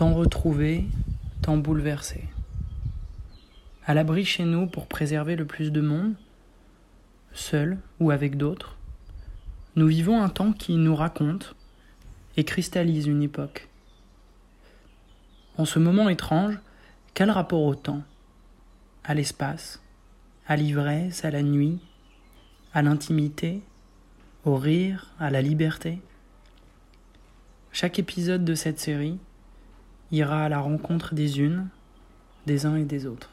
tant retrouvé, tant bouleversé. À l'abri chez nous pour préserver le plus de monde, seul ou avec d'autres, nous vivons un temps qui nous raconte et cristallise une époque. En ce moment étrange, quel rapport au temps, à l'espace, à l'ivresse, à la nuit, à l'intimité, au rire, à la liberté? Chaque épisode de cette série ira à la rencontre des unes, des uns et des autres.